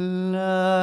La,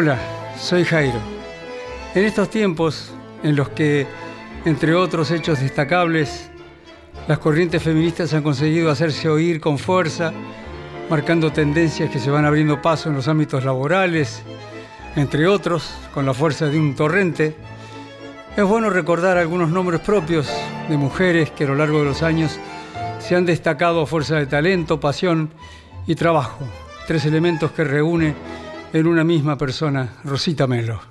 Hola, soy Jairo. En estos tiempos en los que, entre otros hechos destacables, las corrientes feministas han conseguido hacerse oír con fuerza, marcando tendencias que se van abriendo paso en los ámbitos laborales, entre otros, con la fuerza de un torrente, es bueno recordar algunos nombres propios de mujeres que a lo largo de los años se han destacado a fuerza de talento, pasión y trabajo, tres elementos que reúne en una misma persona, Rosita Melo.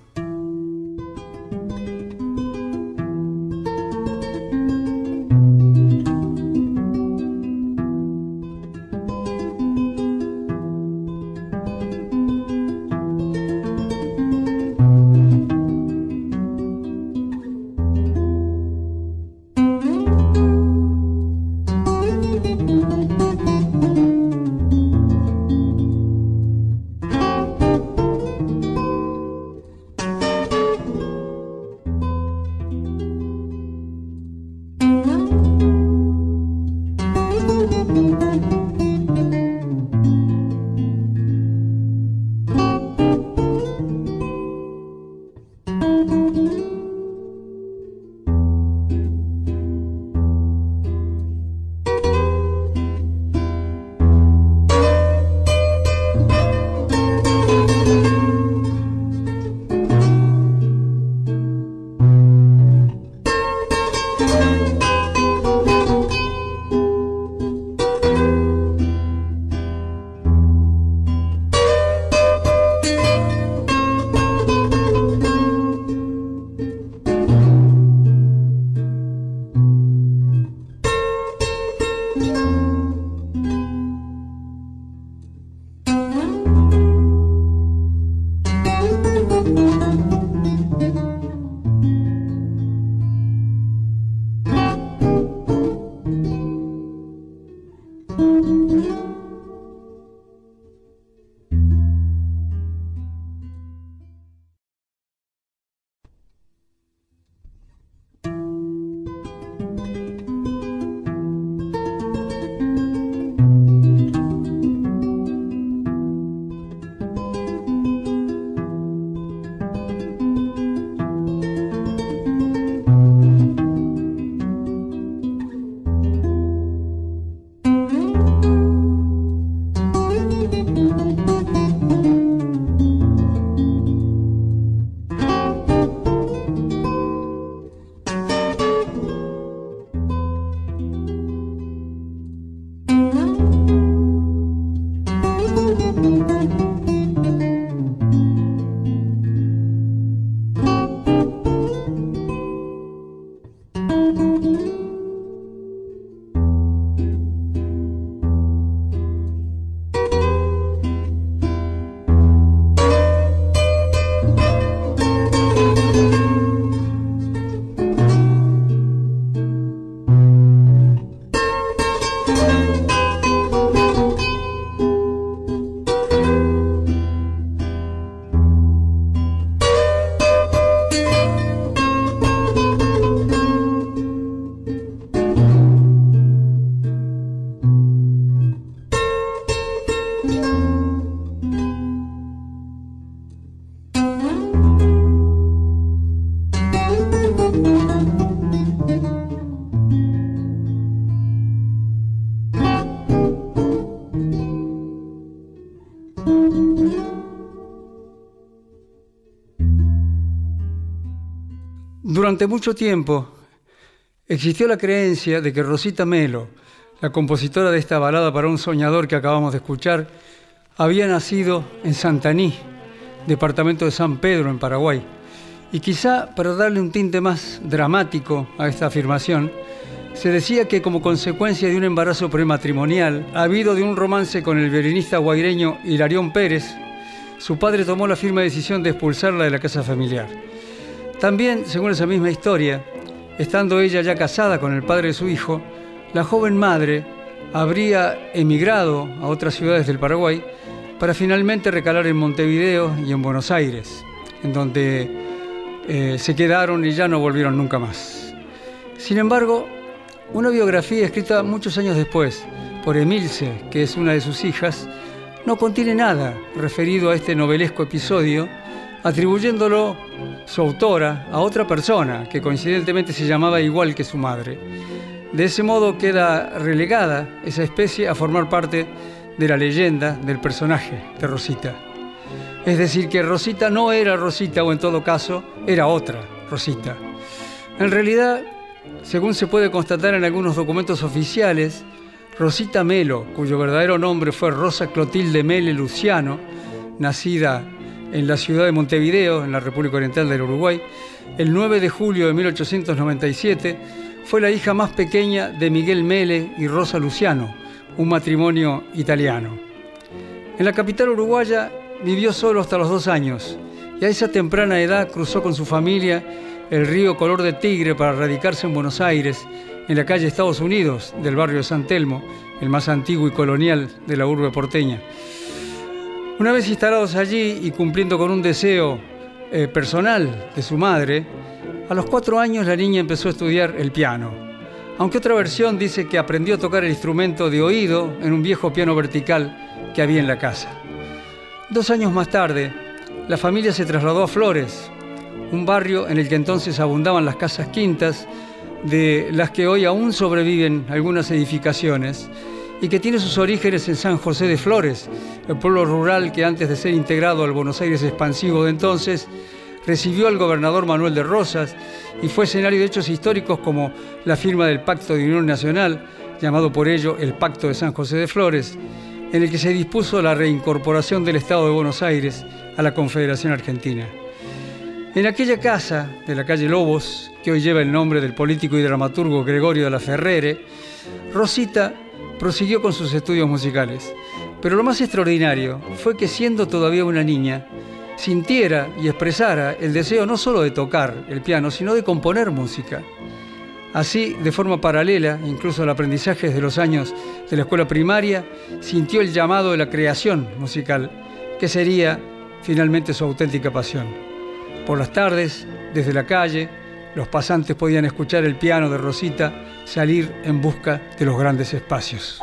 Durante mucho tiempo, existió la creencia de que Rosita Melo, la compositora de esta balada para un soñador que acabamos de escuchar, había nacido en Santaní, departamento de San Pedro, en Paraguay. Y quizá para darle un tinte más dramático a esta afirmación, se decía que como consecuencia de un embarazo prematrimonial, habido de un romance con el violinista guaireño Hilarión Pérez, su padre tomó la firme decisión de expulsarla de la casa familiar. También, según esa misma historia, estando ella ya casada con el padre de su hijo, la joven madre habría emigrado a otras ciudades del Paraguay para finalmente recalar en Montevideo y en Buenos Aires, en donde eh, se quedaron y ya no volvieron nunca más. Sin embargo, una biografía escrita muchos años después por Emilce, que es una de sus hijas, no contiene nada referido a este novelesco episodio, atribuyéndolo su autora a otra persona que coincidentemente se llamaba igual que su madre. De ese modo queda relegada esa especie a formar parte de la leyenda del personaje de Rosita. Es decir, que Rosita no era Rosita o en todo caso era otra Rosita. En realidad, según se puede constatar en algunos documentos oficiales, Rosita Melo, cuyo verdadero nombre fue Rosa Clotilde Mele Luciano, nacida en la ciudad de Montevideo, en la República Oriental del Uruguay, el 9 de julio de 1897, fue la hija más pequeña de Miguel Mele y Rosa Luciano, un matrimonio italiano. En la capital uruguaya vivió solo hasta los dos años y a esa temprana edad cruzó con su familia el río Color de Tigre para radicarse en Buenos Aires, en la calle Estados Unidos del barrio de San Telmo, el más antiguo y colonial de la urbe porteña. Una vez instalados allí y cumpliendo con un deseo eh, personal de su madre, a los cuatro años la niña empezó a estudiar el piano, aunque otra versión dice que aprendió a tocar el instrumento de oído en un viejo piano vertical que había en la casa. Dos años más tarde, la familia se trasladó a Flores, un barrio en el que entonces abundaban las casas quintas, de las que hoy aún sobreviven algunas edificaciones, y que tiene sus orígenes en San José de Flores, el pueblo rural que antes de ser integrado al Buenos Aires expansivo de entonces, recibió al gobernador Manuel de Rosas y fue escenario de hechos históricos como la firma del Pacto de Unión Nacional, llamado por ello el Pacto de San José de Flores, en el que se dispuso la reincorporación del Estado de Buenos Aires a la Confederación Argentina. En aquella casa de la calle Lobos, que hoy lleva el nombre del político y dramaturgo Gregorio de la Ferrere, Rosita prosiguió con sus estudios musicales. Pero lo más extraordinario fue que siendo todavía una niña, sintiera y expresara el deseo no solo de tocar el piano, sino de componer música. Así, de forma paralela, incluso al aprendizaje de los años de la escuela primaria, sintió el llamado de la creación musical, que sería finalmente su auténtica pasión. Por las tardes, desde la calle, los pasantes podían escuchar el piano de Rosita salir en busca de los grandes espacios.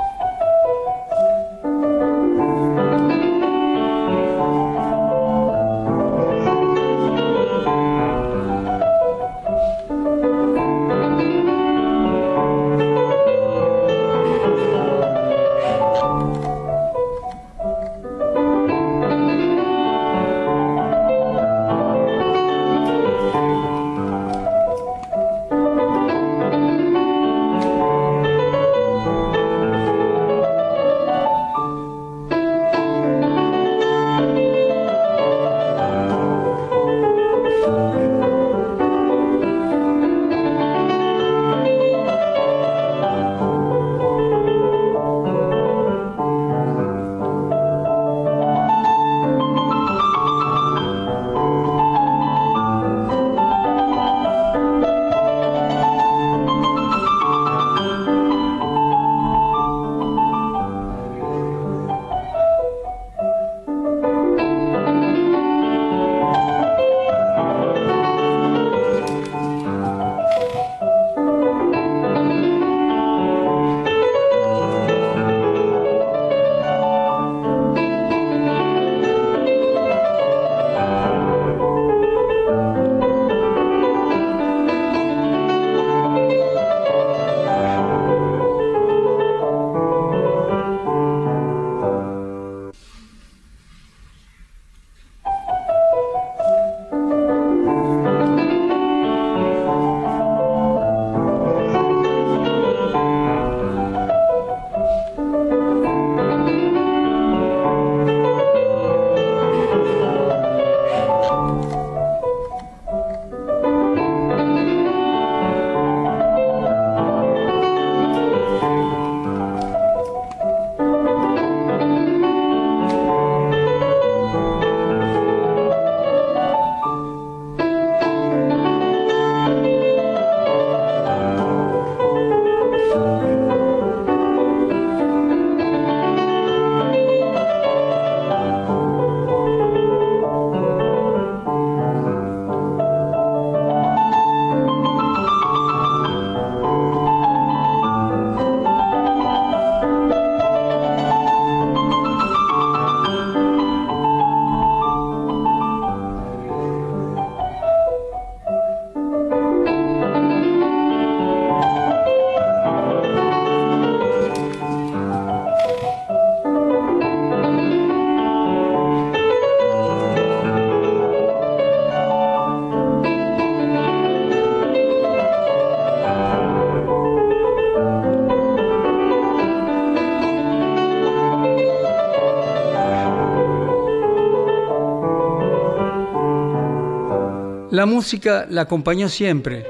La música la acompañó siempre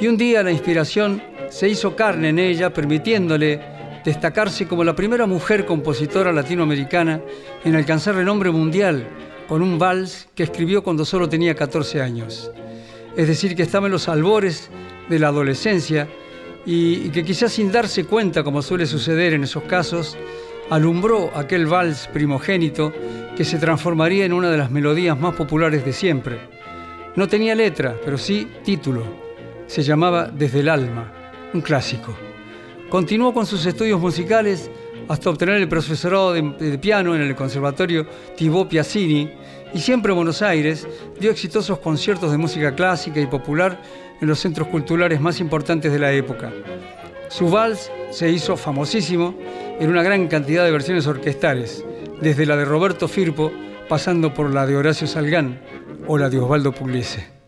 y un día la inspiración se hizo carne en ella, permitiéndole destacarse como la primera mujer compositora latinoamericana en alcanzar renombre mundial con un vals que escribió cuando solo tenía 14 años. Es decir, que estaba en los albores de la adolescencia y, que quizás sin darse cuenta, como suele suceder en esos casos, alumbró aquel vals primogénito que se transformaría en una de las melodías más populares de siempre. No tenía letra, pero sí título. Se llamaba Desde el alma, un clásico. Continuó con sus estudios musicales hasta obtener el profesorado de, piano en el Conservatorio Thibaut Piazzini y siempre en Buenos Aires dio exitosos conciertos de música clásica y popular en los centros culturales más importantes de la época. Su vals se hizo famosísimo en una gran cantidad de versiones orquestales, desde la de Roberto Firpo, pasando por la de Horacio Salgán o la de Pugliese.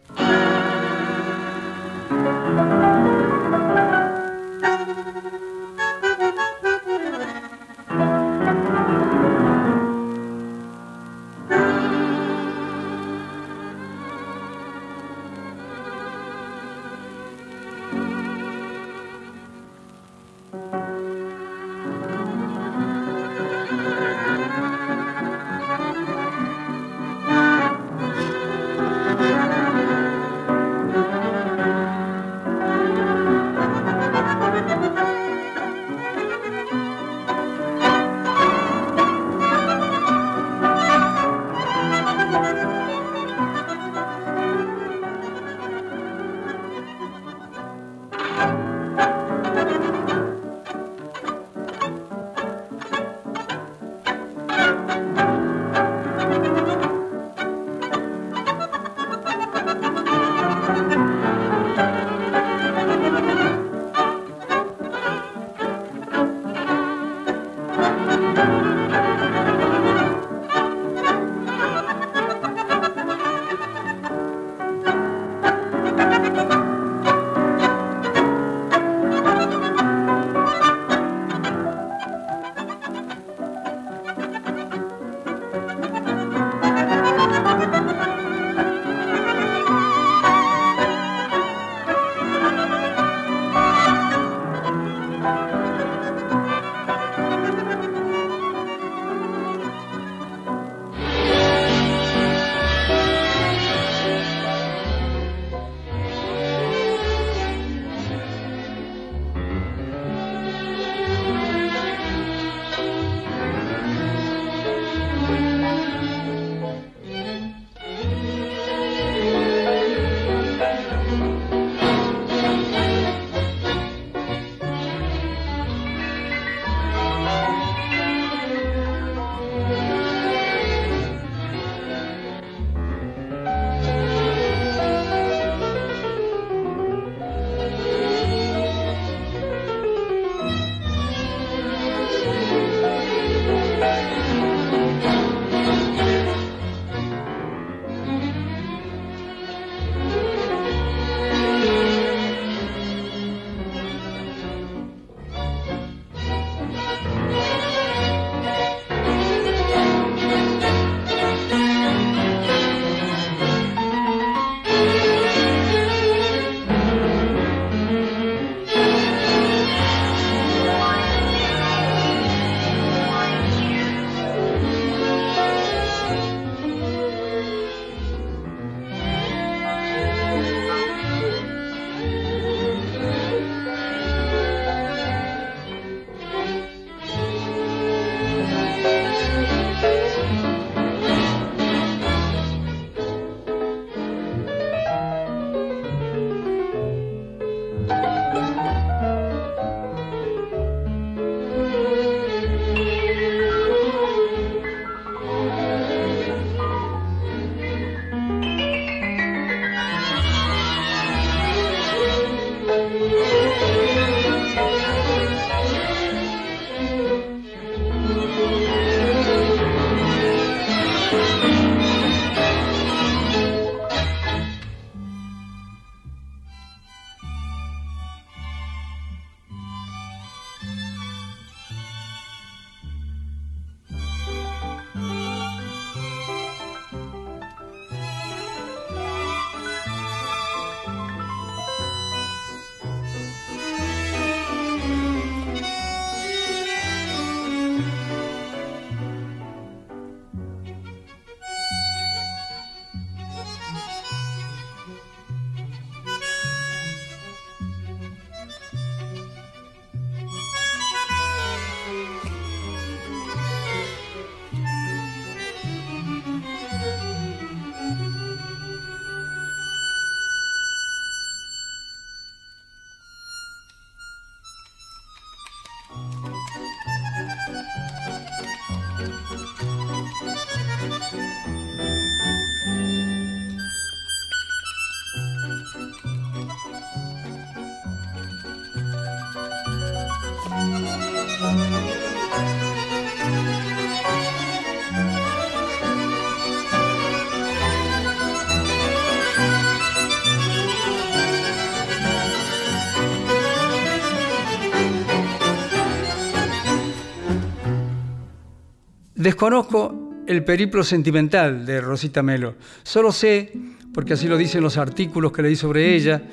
Desconozco el periplo sentimental de Rosita Melo. Solo sé, porque así lo dicen los artículos que leí sobre ella,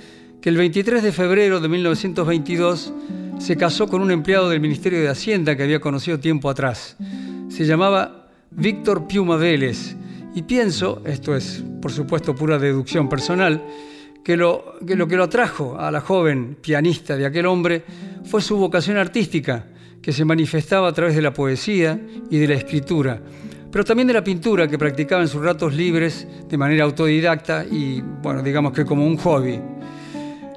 que el 23 de febrero de 1922 se casó con un empleado del Ministerio de Hacienda que había conocido tiempo atrás. Se llamaba Víctor Piuma Vélez. Y pienso, esto es por supuesto pura deducción personal, que lo, que lo que lo atrajo a la joven pianista de aquel hombre fue su vocación artística, que se manifestaba a través de la poesía y de la escritura, pero también de la pintura que practicaba en sus ratos libres de manera autodidacta y, bueno, digamos que como un hobby.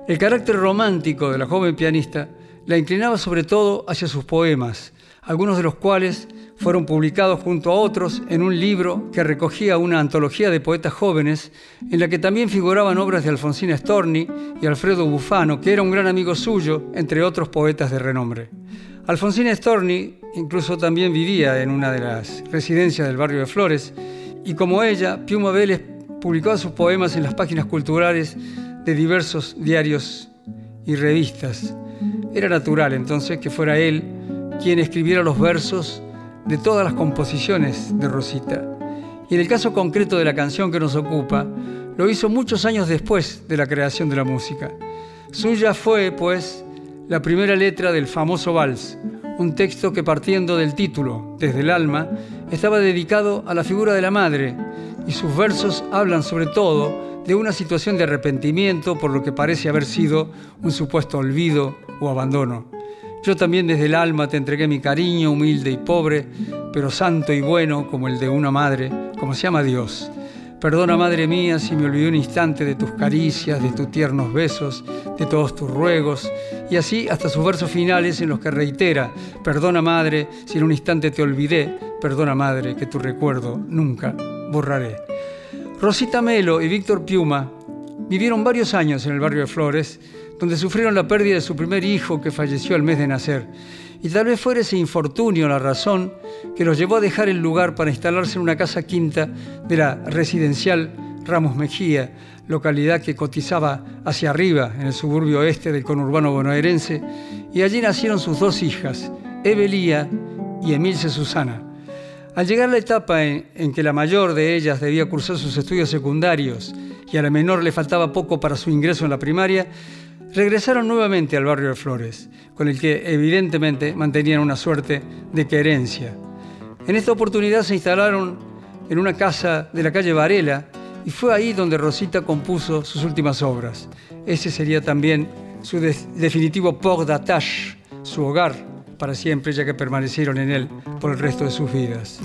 El carácter romántico de la joven pianista la inclinaba sobre todo hacia sus poemas, algunos de los cuales fueron publicados junto a otros en un libro que recogía una antología de poetas jóvenes en la que también figuraban obras de Alfonsina Storni y Alfredo Bufano, que era un gran amigo suyo, entre otros poetas de renombre. Alfonsina Storni incluso también vivía en una de las residencias del barrio de Flores y como ella, Piuma Vélez publicó sus poemas en las páginas culturales de diversos diarios y revistas. Era natural entonces que fuera él quien escribiera los versos de todas las composiciones de Rosita. Y en el caso concreto de la canción que nos ocupa, lo hizo muchos años después de la creación de la música. Suya fue, pues, la primera letra del famoso vals, un texto que partiendo del título, Desde el alma, estaba dedicado a la figura de la madre, y sus versos hablan sobre todo de una situación de arrepentimiento por lo que parece haber sido un supuesto olvido o abandono. Yo también desde el alma te entregué mi cariño, humilde y pobre, pero santo y bueno como el de una madre, como se llama Dios. Perdona, Madre mía, si me olvidé un instante de tus caricias, de tus tiernos besos, de todos tus ruegos, y así hasta sus versos finales en los que reitera, Perdona, Madre, si en un instante te olvidé, perdona, Madre, que tu recuerdo nunca borraré. Rosita Melo y Víctor Piuma vivieron varios años en el barrio de Flores, donde sufrieron la pérdida de su primer hijo que falleció al mes de nacer. Y tal vez fuera ese infortunio la razón que los llevó a dejar el lugar para instalarse en una casa quinta de la residencial Ramos Mejía, localidad que cotizaba hacia arriba en el suburbio oeste del conurbano bonaerense, y allí nacieron sus dos hijas, Evelía y Emilce Susana. Al llegar la etapa en, en, que la mayor de ellas debía cursar sus estudios secundarios y a la menor le faltaba poco para su ingreso en la primaria, regresaron nuevamente al barrio de Flores, con el que evidentemente mantenían una suerte de querencia. En esta oportunidad se instalaron en una casa de la calle Varela y fue ahí donde Rosita compuso sus últimas obras. Ese sería también su de definitivo port d'attache, su hogar para siempre, ya que permanecieron en él por el resto de sus vidas.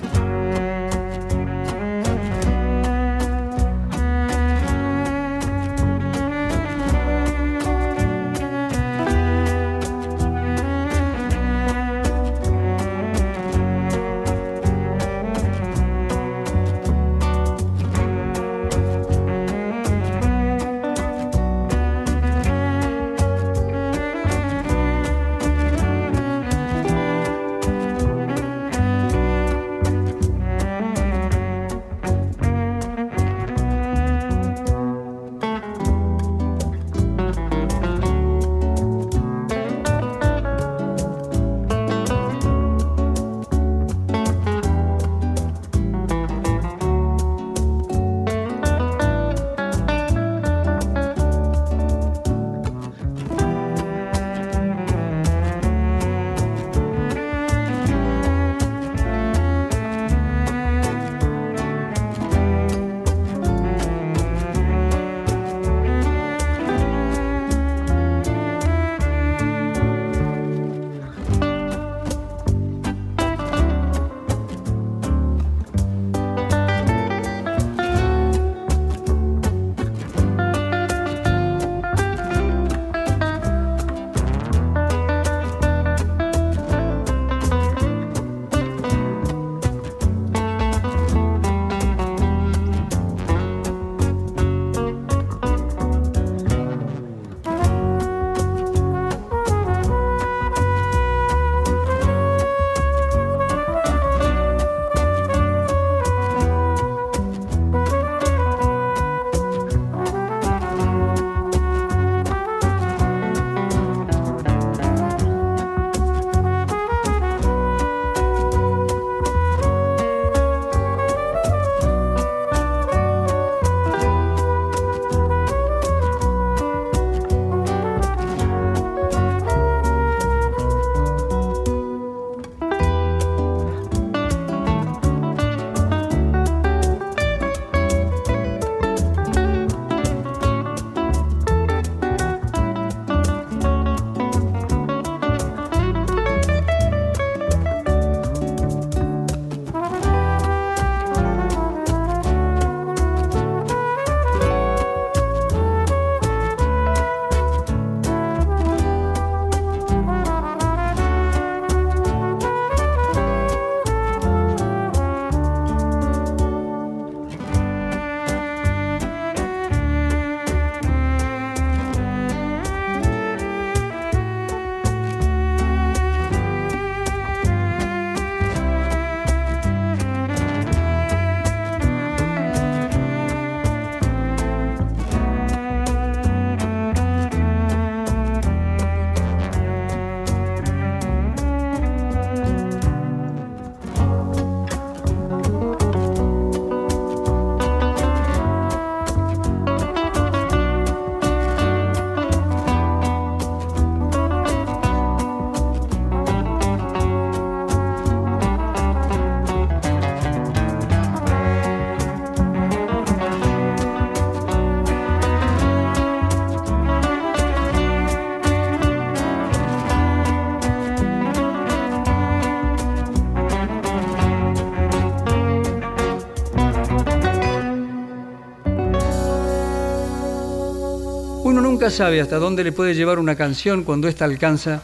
Sabe hasta dónde le puede llevar una canción cuando ésta alcanza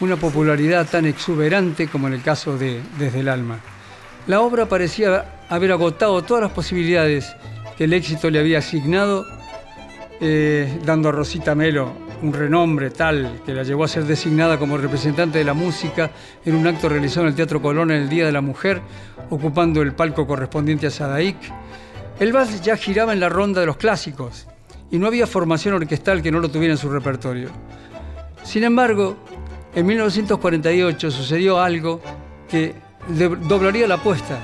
una popularidad tan exuberante como en el caso de Desde el Alma. La obra parecía haber agotado todas las posibilidades que el éxito le había asignado, eh, dando a Rosita Melo un renombre tal que la llevó a ser designada como representante de la música en un acto realizado en el Teatro Colón en el Día de la Mujer, ocupando el palco correspondiente a Sadaic. El vals ya giraba en la ronda de los clásicos y no había formación orquestal que no lo tuviera en su repertorio. Sin embargo, en 1948 sucedió algo que doblaría la apuesta.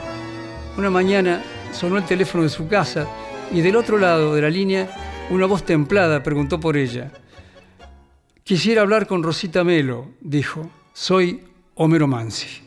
Una mañana sonó el teléfono de su casa y del otro lado de la línea una voz templada preguntó por ella. Quisiera hablar con Rosita Melo, dijo. Soy Homero Mansi.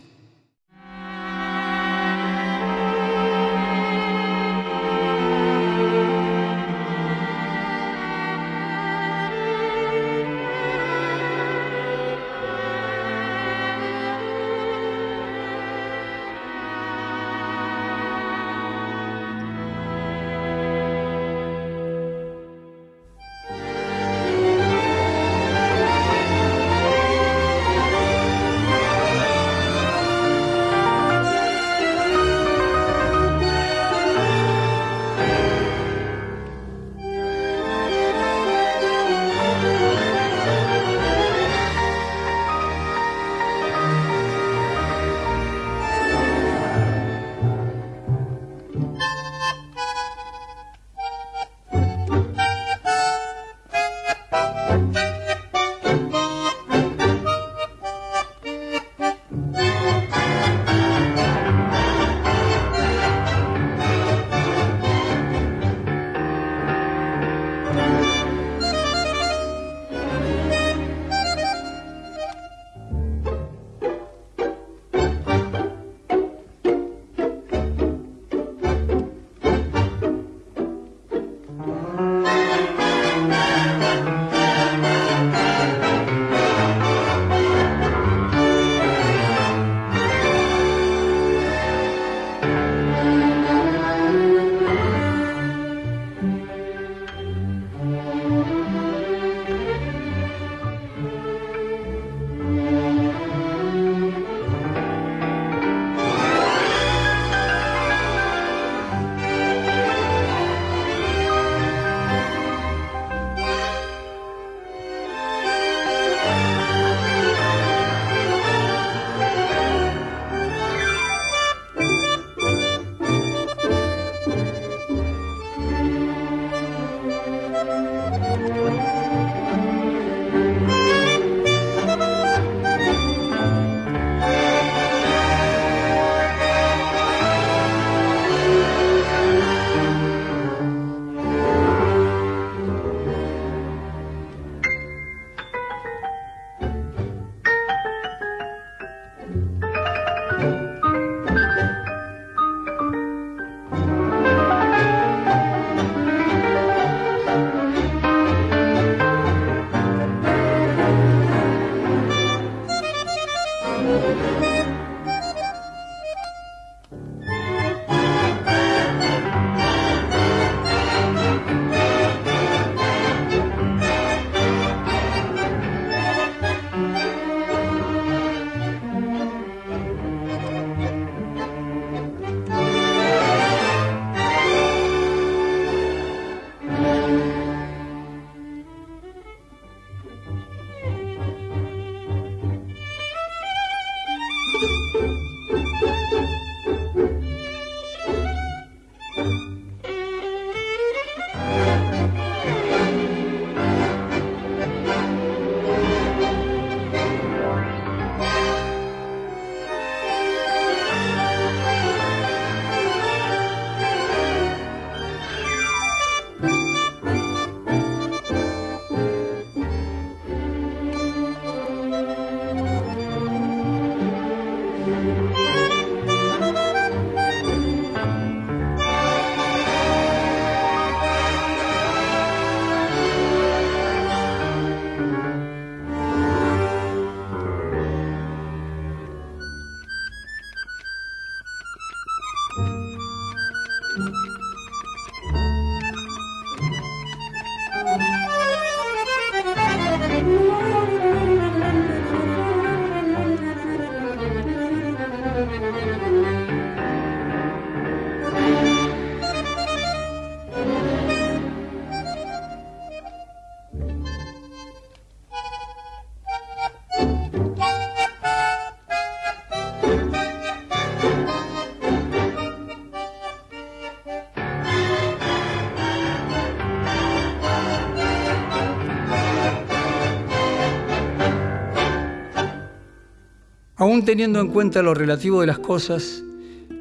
Teniendo en cuenta lo relativo de las cosas,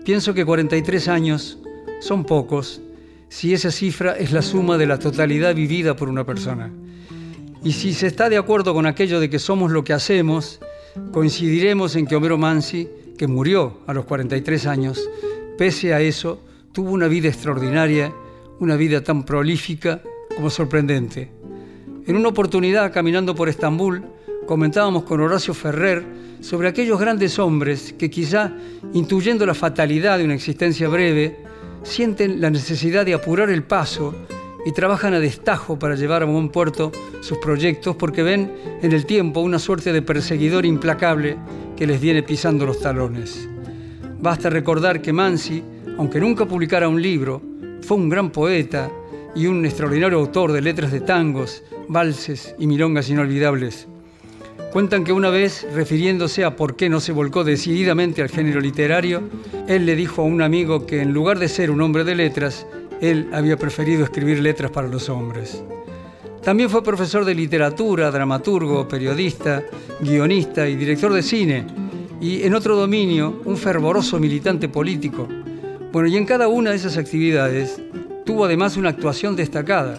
pienso que 43 años son pocos si esa cifra es la suma de la totalidad vivida por una persona. Y si se está de acuerdo con aquello de que somos lo que hacemos, coincidiremos en que Homero Mansi, que murió a los 43 años, pese a eso, tuvo una vida extraordinaria, una vida tan prolífica como sorprendente. En una oportunidad, caminando por Estambul, comentábamos con Horacio Ferrer sobre aquellos grandes hombres que quizá, intuyendo la fatalidad de una existencia breve, sienten la necesidad de apurar el paso y trabajan a destajo para llevar a buen puerto sus proyectos porque ven en el tiempo una suerte de perseguidor implacable que les viene pisando los talones. Basta recordar que Mansi, aunque nunca publicara un libro, fue un gran poeta y un extraordinario autor de letras de tangos, valses y milongas inolvidables. Cuentan que una vez, refiriéndose a por qué no se volcó decididamente al género literario, él le dijo a un amigo que en lugar de ser un hombre de letras, él había preferido escribir letras para los hombres. También fue profesor de literatura, dramaturgo, periodista, guionista y director de cine, y en otro dominio, un fervoroso militante político. Bueno, y en cada una de esas actividades tuvo además una actuación destacada.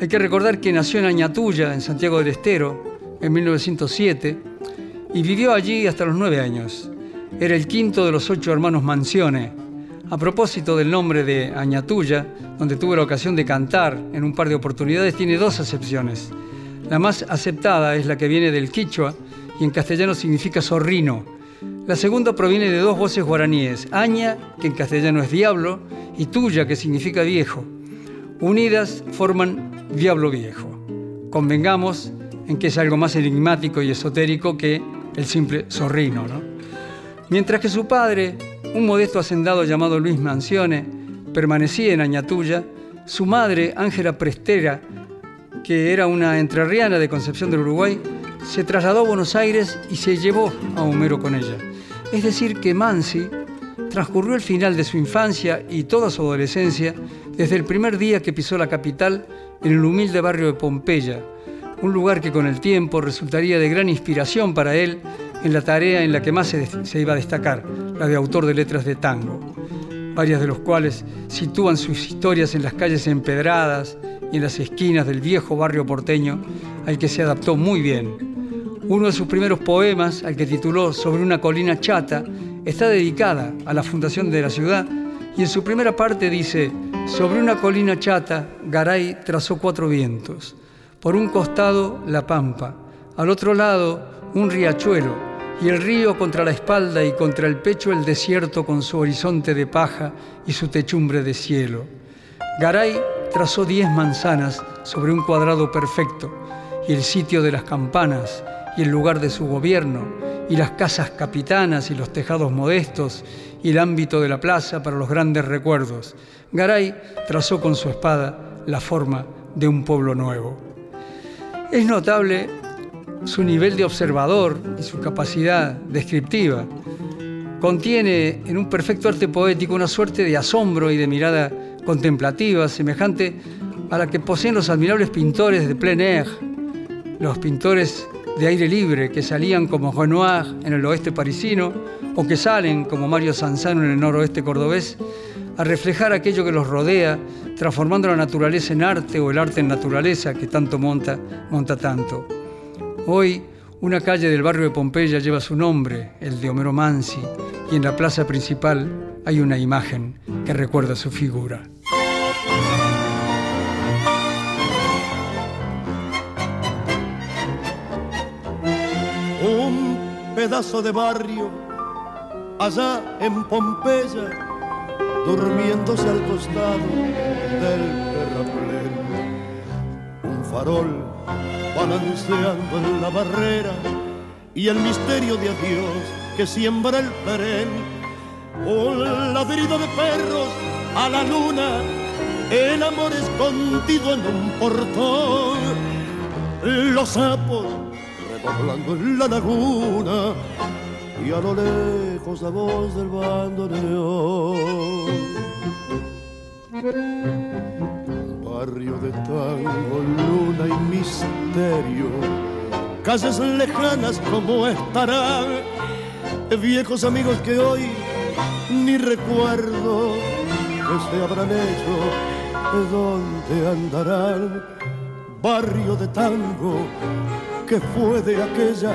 Hay que recordar que nació en Añatuya, en Santiago del Estero, en 1907 y vivió allí hasta los nueve años. Era el quinto de los ocho hermanos Mancione. A propósito del nombre de Añatuya, donde tuve la ocasión de cantar en un par de oportunidades, tiene dos acepciones. La más aceptada es la que viene del quichua y en castellano significa zorrino. La segunda proviene de dos voces guaraníes, Aña, que en castellano es diablo, y Tuya, que significa viejo. Unidas forman diablo viejo. Convengamos en que es algo más enigmático y esotérico que el simple zorrino. Mientras que su padre, un modesto hacendado llamado Luis Mancione, permanecía en Añatuya, su madre, Ángela Prestera, que era una entrerriana de Concepción del Uruguay, se trasladó a Buenos Aires y se llevó a Homero con ella. Es decir, que Mansi transcurrió el final de su infancia y toda su adolescencia desde el primer día que pisó la capital en el humilde barrio de Pompeya, un lugar que con el tiempo resultaría de gran inspiración para él en la tarea en la que más se, iba a destacar, la de autor de letras de tango, varias de los cuales sitúan sus historias en las calles empedradas y en las esquinas del viejo barrio porteño al que se adaptó muy bien. Uno de sus primeros poemas, al que tituló Sobre una colina chata, está dedicada a la fundación de la ciudad y en su primera parte dice, Sobre una colina chata, Garay trazó cuatro vientos por un costado la pampa, al otro lado un riachuelo, y el río contra la espalda y contra el pecho el desierto con su horizonte de paja y su techumbre de cielo. Garay trazó diez manzanas sobre un cuadrado perfecto, y el sitio de las campanas, y el lugar de su gobierno, y las casas capitanas y los tejados modestos, y el ámbito de la plaza para los grandes recuerdos. Garay trazó con su espada la forma de un pueblo nuevo. Es notable su nivel de observador y su capacidad descriptiva. Contiene en un perfecto arte poético una suerte de asombro y de mirada contemplativa semejante a la que poseen los admirables pintores de plein air, los pintores de aire libre que salían como Renoir en el oeste parisino o que salen como Mario Sanzano en el noroeste cordobés a reflejar aquello que los rodea, transformando la naturaleza en arte o el arte en naturaleza que tanto monta, monta tanto. Hoy, una calle del barrio de Pompeya lleva su nombre, el de Homero Mansi, y en la plaza principal hay una imagen que recuerda su figura. Un pedazo de barrio allá en Pompeya durmiéndose al costado del terraplén. Un farol balanceando en la barrera y el misterio de adiós que siembra el perén. Un ladrido de perros a la luna, el amor escondido en un portón. Los sapos redoblando en la laguna y a lo lejos la voz del bandoneón. Barrio de tango, luna y misterio, calles lejanas como estarán viejos amigos que hoy ni recuerdo que se habrán hecho, dónde andarán, barrio de tango que fue de aquella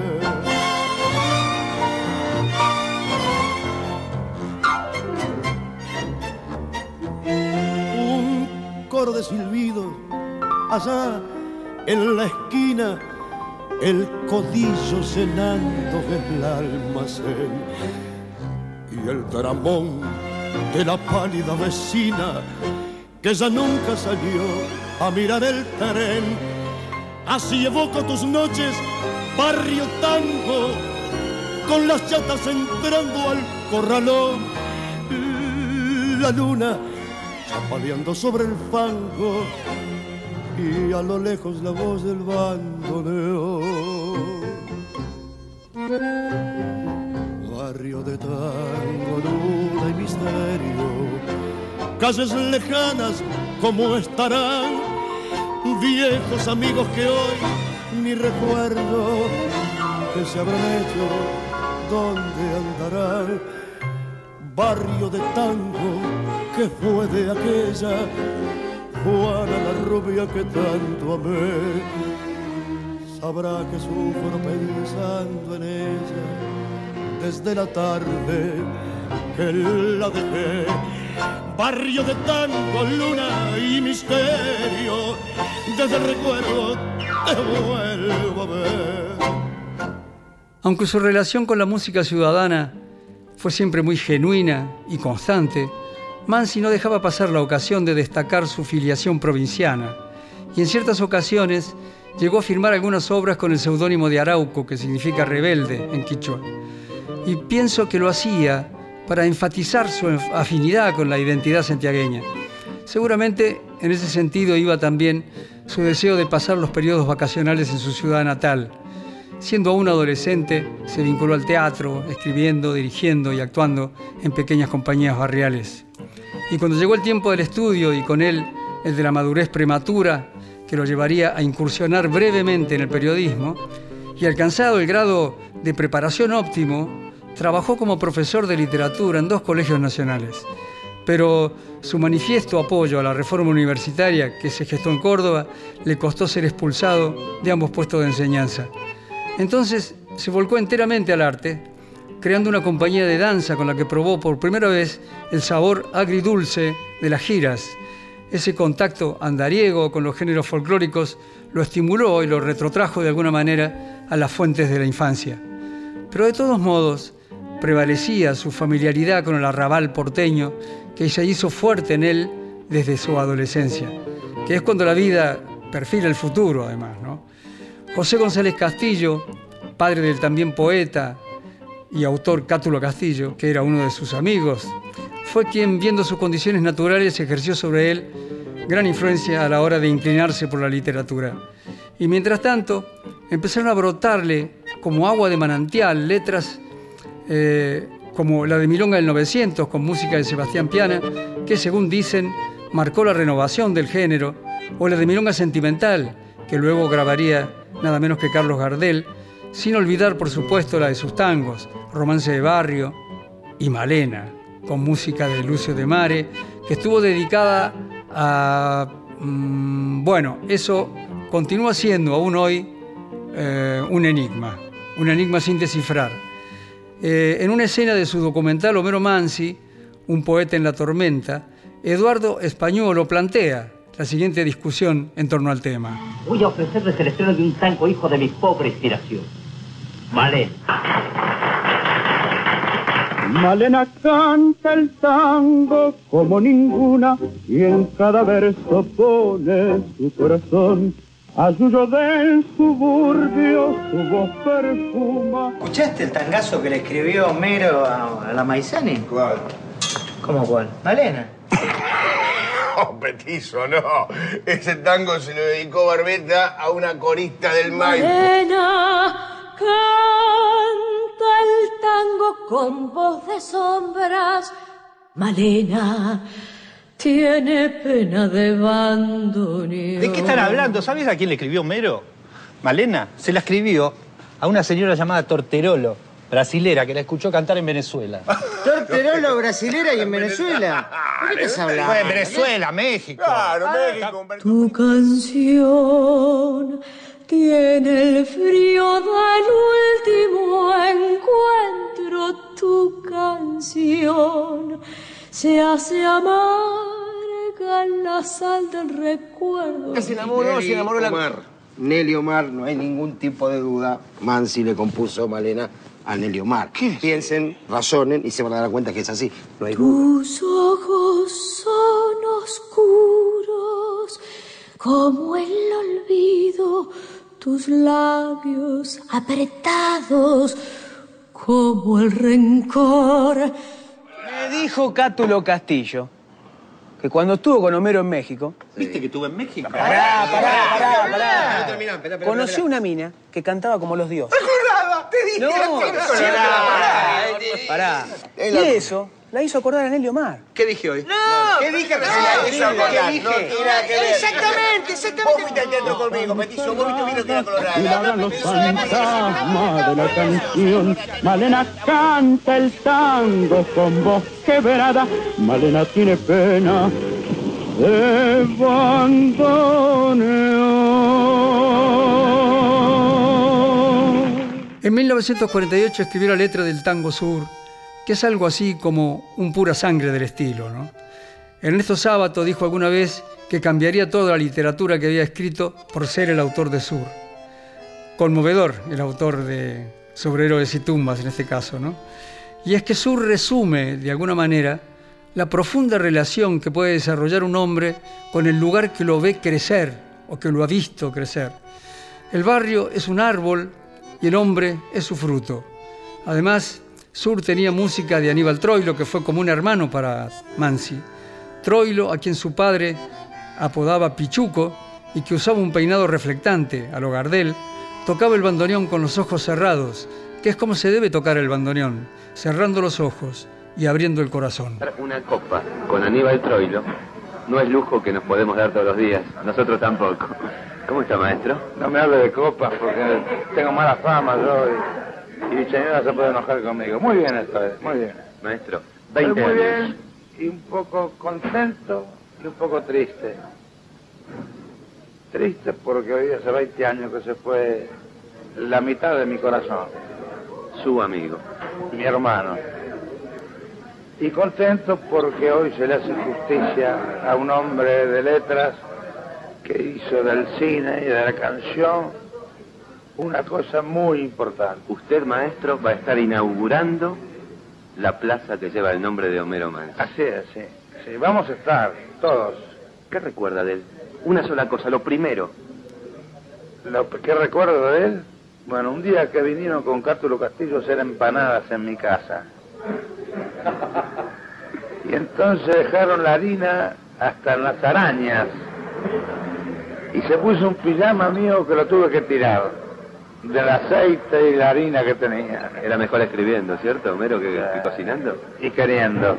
De silbidos allá en la esquina, el codillo cenando el almacén y el dramón de la pálida vecina que ya nunca salió a mirar el tren. Así evoco tus noches, barrio tango, con las chatas entrando al corralón. La luna chapaleando sobre el fango y a lo lejos la voz del bandoneón. Barrio de tango, luna y misterio, calles lejanas como estarán, viejos amigos que hoy ni recuerdo que se habrán hecho, dónde andarán. Barrio de tango que fue de aquella Juana la rubia que tanto amé. Sabrá que sufro pensando en ella desde la tarde que la dejé. Barrio de tango, luna y misterio, desde el recuerdo te vuelvo a ver. Aunque su relación con la música ciudadana fue siempre muy genuina y constante, Mansi no dejaba pasar la ocasión de destacar su filiación provinciana y en ciertas ocasiones llegó a firmar algunas obras con el seudónimo de Arauco, que significa rebelde en quichua. Y pienso que lo hacía para enfatizar su afinidad con la identidad santiagueña. Seguramente en ese sentido iba también su deseo de pasar los periodos vacacionales en su ciudad natal, Siendo aún adolescente, se vinculó al teatro, escribiendo, dirigiendo y actuando en pequeñas compañías barriales. Y cuando llegó el tiempo del estudio y con él el de la madurez prematura, que lo llevaría a incursionar brevemente en el periodismo, y alcanzado el grado de preparación óptimo, trabajó como profesor de literatura en dos colegios nacionales. Pero su manifiesto apoyo a la reforma universitaria que se gestó en Córdoba le costó ser expulsado de ambos puestos de enseñanza. Entonces se volcó enteramente al arte, creando una compañía de danza con la que probó por primera vez el sabor agridulce de las giras. Ese contacto andariego con los géneros folclóricos lo estimuló y lo retrotrajo de alguna manera a las fuentes de la infancia. Pero de todos modos, prevalecía su familiaridad con el arrabal porteño que se hizo fuerte en él desde su adolescencia, que es cuando la vida perfila el futuro, además. ¿no? José González Castillo, padre del también poeta y autor Cátulo Castillo, que era uno de sus amigos, fue quien, viendo sus condiciones naturales, ejerció sobre él gran influencia a la hora de inclinarse por la literatura. Y mientras tanto, empezaron a brotarle como agua de manantial letras eh, como la de Milonga del 900, con música de Sebastián Piana, que según dicen marcó la renovación del género, o la de Milonga Sentimental, que luego grabaría nada menos que Carlos Gardel, sin olvidar por supuesto la de sus tangos, Romance de Barrio y Malena, con música de Lucio de Mare, que estuvo dedicada a... Mm, bueno, eso continúa siendo aún hoy eh, un enigma, un enigma sin descifrar. Eh, en una escena de su documental Homero Mansi, Un poeta en la tormenta, Eduardo Español lo plantea la siguiente discusión en torno al tema. Voy a ofrecerles el estreno de un hijo de mi pobre inspiración. Malena. Malena canta el tango como ninguna y en cada verso pone su corazón. A suyo del suburbio su voz perfuma. ¿Escuchaste el tangazo que le escribió Homero a, a la Maizani? ¿Cuál? ¿Cómo cuál? Malena. No, petizo, no. Ese tango se lo dedicó Barbeta a una corista del Maipo. Malena, canta el tango con voz de sombras. Malena tiene pena de bandoneón. ¿De qué están hablando? ¿Sabes a quién le escribió Mero? Malena se la escribió a una señora llamada Torterolo, brasilera, que la escuchó cantar en Venezuela. Torterolo brasilera y en Venezuela. ¿De qué estás hablando? En Venezuela, México. Claro, México. Tu canción tiene el frío del último encuentro. Tu canción se hace amarga en la sal del recuerdo. Se enamoró, se enamoró la... Omar. Nelly Omar, no hay ningún tipo de duda. Mansi le compuso Malena a Nelly Omar. Piensen, razonen y se van a dar cuenta que es así. No hay duda. Tus ojos son oscuros como el olvido, tus labios apretados como el rencor. Me dijo Cátulo Castillo que cuando estuvo con Homero en México, ¿Viste que estuve en México? pará, pará, pará, pará, espera. una mina que cantaba como los dioses. ¡Te dije! No, pará. Y eso la hizo acordar a Nelly Omar. ¿Qué dije hoy? ¿Qué dije No, hizo acordar, ¿Qué no dije? que ver. Exactamente, Vos exactamente. fuiste al teatro conmigo, petizo. Vos viste vino que era y colorada. ladran los fantasmas de la canción. Malena canta el tango con voz quebrada. Malena tiene pena de bandoneón. En 1948 escribió la letra del Tango Sur, que es algo así como un pura sangre del estilo. ¿no? Ernesto Sábato dijo alguna vez que cambiaría toda la literatura que había escrito por ser el autor de Sur. Conmovedor el autor de Sobre héroes y tumbas en este caso. ¿no? Y es que Sur resume, de alguna manera, la profunda relación que puede desarrollar un hombre con el lugar que lo ve crecer o que lo ha visto crecer. El barrio es un árbol y el hombre es su fruto. Además, Sur tenía música de Aníbal Troilo, que fue como un hermano para Mansi. Troilo, a quien su padre apodaba Pichuco y que usaba un peinado reflectante a lo Gardel, tocaba el bandoneón con los ojos cerrados, que es como se debe tocar el bandoneón, cerrando los ojos y abriendo el corazón. Una copa con Aníbal Troilo no es lujo que nos podemos dar todos los días, nosotros tampoco. ¿Cómo está, maestro? No me hable de copas porque tengo mala fama yo y, señora se puede enojar conmigo. Muy bien esta vez, muy bien. Maestro, Estoy 20 muy años. bien y un poco contento y un poco triste. Triste porque hoy hace 20 años que se fue la mitad de mi corazón, Su amigo. mi hermano. Y contento porque hoy se le hace justicia a un hombre de letras que hizo del cine y de la canción una cosa muy importante. Usted, maestro, va a estar inaugurando la plaza que lleva el nombre de Homero Mansi. Así es, sí. Sí, vamos a estar todos. ¿Qué recuerda de él? Una sola cosa, lo primero. Lo que recuerdo de él, bueno, un día que vinieron con Cátulo Castillo a hacer empanadas en mi casa. Y entonces dejaron la harina hasta en las arañas. Y se puso un pijama mío que lo tuve que tirar. Del aceite y la harina que tenía. Era mejor escribiendo, ¿cierto, Homero, que, que cocinando? Y queriendo.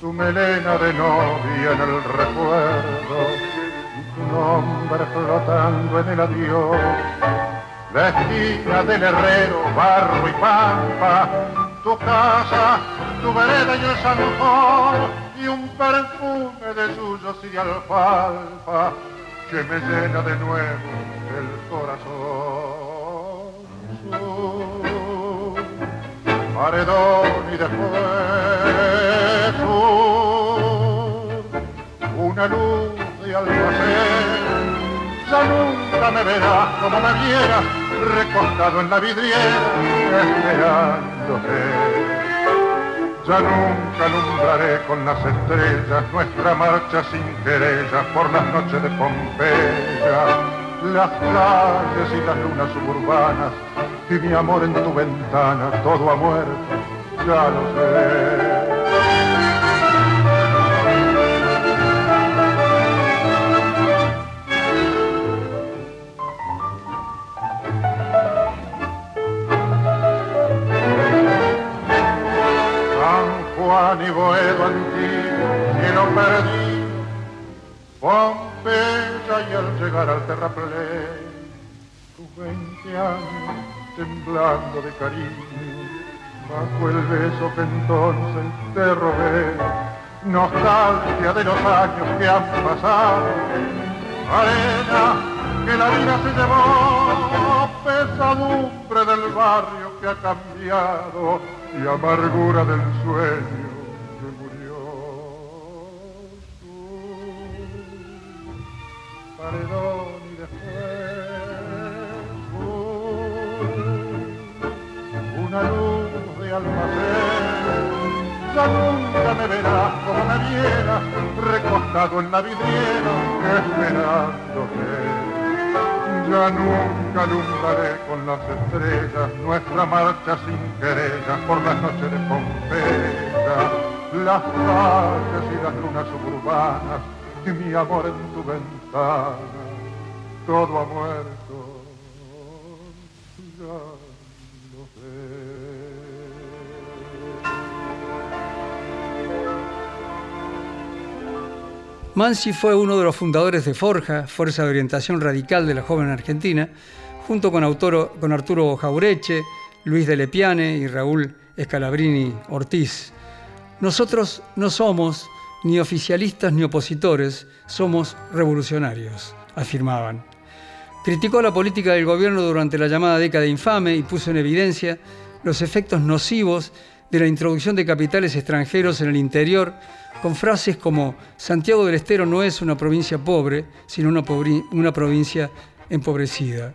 Tu melena de novia en el recuerdo, tu nombre flotando en el adiós, la esquina del herrero, barro y pampa, tu casa, tu vereda y el zanjón, y un perfume de suyos y de alfalfa que me llena de nuevo el corazón. Paredón y después una luz de almacén ya nunca me verás como me vieras recostado en la vidriera esperándote. Ya nunca alumbraré con las estrellas nuestra marcha sin querellas por las noches de Pompeya, las calles y las lunas suburbanas y mi amor en tu ventana, todo ha muerto, ya lo sé. Juan y Boedo antiguo, cielo perdido, Y al llegar al terraplén, tus veinte años temblando de cariño, bajo el beso que entonces te robé, nostalgia de los años que han pasado, arena que la vida se llevó, pesadumbre del barrio que ha cambiado y amargura del sueño paredón y después una luz de almacén. Ya nunca me verás como me recostado en la vidriera, esperándote. Ya nunca alumbraré con las estrellas nuestra marcha sin querellas por las noches de Pompeya, las calles y las lunas suburbanas y mi amor en tu ventana. Todo ha muerto, ya lo Mansi fue uno de los fundadores de Forja, Fuerza de Orientación Radical de la Joven Argentina, junto con, con Arturo Jaureche, Luis de Lepiane y Raúl Escalabrini Ortiz. Nosotros no somos ni oficialistas ni opositores, somos revolucionarios, afirmaban. Criticó la política del gobierno durante la llamada década infame y puso en evidencia los efectos nocivos de la introducción de capitales extranjeros en el interior con frases como Santiago del Estero no es una provincia pobre, sino una, provincia empobrecida.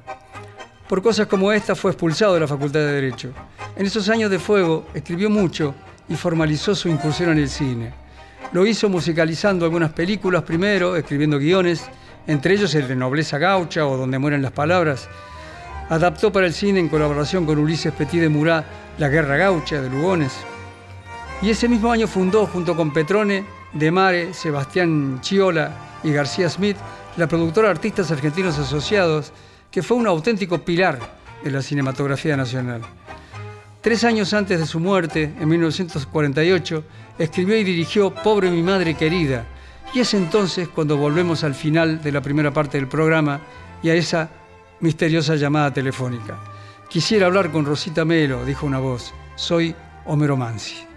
Por cosas como esta fue expulsado de la Facultad de Derecho. En esos años de fuego escribió mucho y formalizó su incursión en el cine. Lo hizo musicalizando algunas películas primero, escribiendo guiones, entre ellos el de Nobleza Gaucha o Donde mueren las palabras. Adaptó para el cine en colaboración con Ulises Petit de Murat La Guerra Gaucha de Lugones. Y ese mismo año fundó, junto con Petrone, De Mare, Sebastián Chiola y García Smith, la productora Artistas Argentinos Asociados, que fue un auténtico pilar de la cinematografía nacional. Tres años antes de su muerte, en 1948, escribió y dirigió Pobre mi madre querida, y es entonces cuando volvemos al final de la primera parte del programa y a esa misteriosa llamada telefónica. Quisiera hablar con Rosita Melo, dijo una voz. Soy Homero Mansi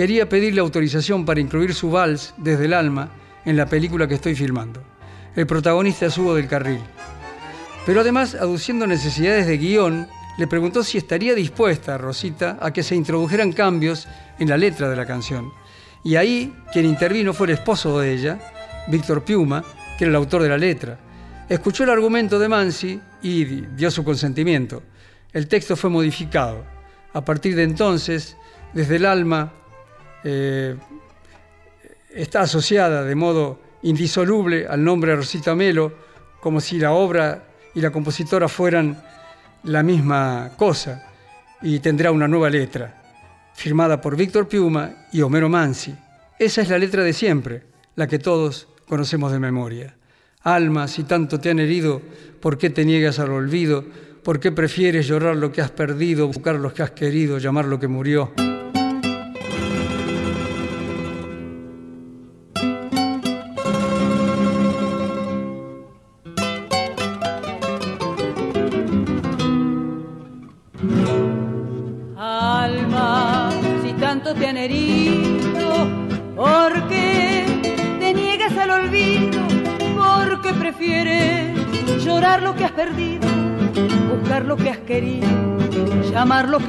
quería pedirle autorización para incluir su vals desde el alma en la película que estoy filmando. El protagonista es Hugo del Carril. Pero además, aduciendo necesidades de guion, le preguntó si estaría dispuesta, Rosita, a que se introdujeran cambios en la letra de la canción. Y ahí quien intervino fue el esposo de ella, Víctor Piuma, que era el autor de la letra. Escuchó el argumento de Mansi y dio su consentimiento. El texto fue modificado. A partir de entonces, desde el alma eh, está asociada de modo indisoluble al nombre Rosita Melo, como si la obra y la compositora fueran la misma cosa, y tendrá una nueva letra, firmada por Víctor Piuma y Homero Mansi. Esa es la letra de siempre, la que todos conocemos de memoria. Alma, si tanto te han herido, ¿por qué te niegas al olvido? ¿Por qué prefieres llorar lo que has perdido, buscar lo que has querido, llamar lo que murió?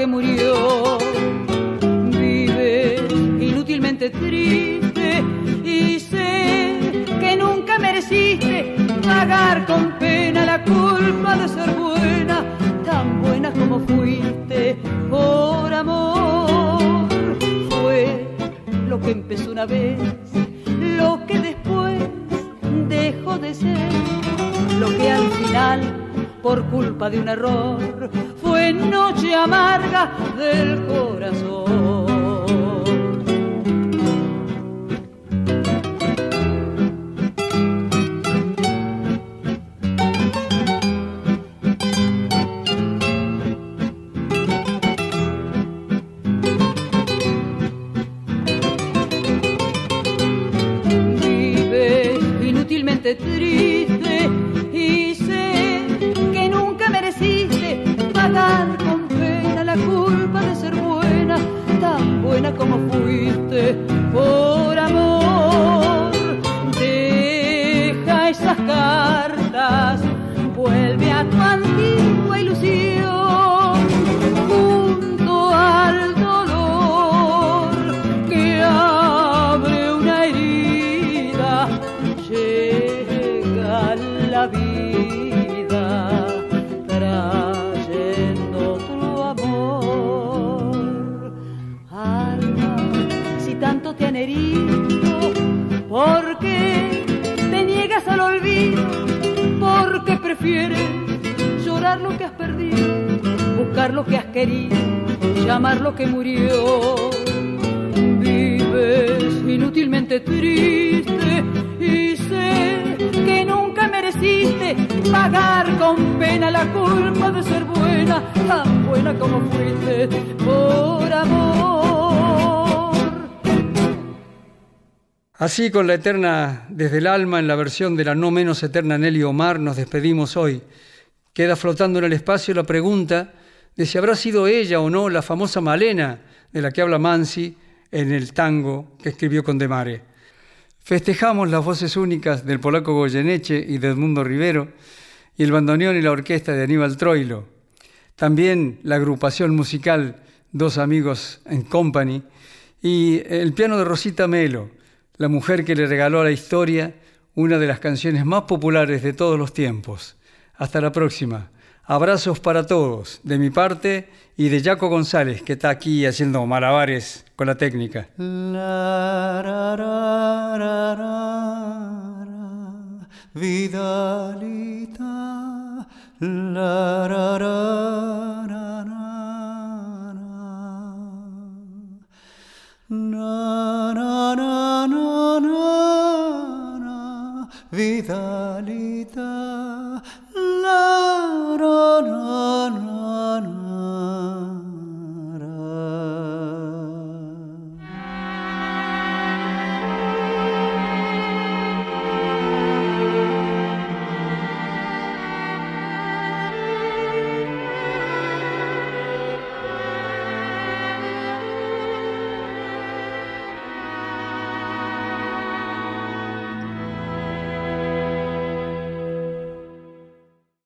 Que murió? Vives inútilmente triste y sé que nunca mereciste pagar con pena la culpa de ser buena, tan buena como fuiste por amor. Fue lo que empezó una vez, lo que después dejó de ser, lo que al final, por culpa de un error, noche amarga del corazón. Por amor. Así, con la eterna desde el alma, en la versión de la no menos eterna Nelly Omar, nos despedimos hoy. Queda flotando en el espacio la pregunta de si habrá sido ella o no la famosa Malena de la que habla Mansi en el tango que escribió con Demare. Festejamos las voces únicas del polaco Goyeneche y de Edmundo Rivero y el bandoneón y la orquesta de Aníbal Troilo. También la agrupación musical Dos Amigos en Company y el piano de Rosita Melo, la mujer que le regaló a la historia una de las canciones más populares de todos los tiempos. Hasta la próxima. Abrazos para todos, de mi parte y de Jaco González, que está aquí haciendo malabares con la técnica. La ra ra ra ra na na na na na na. Vitalità. la ra ra ra.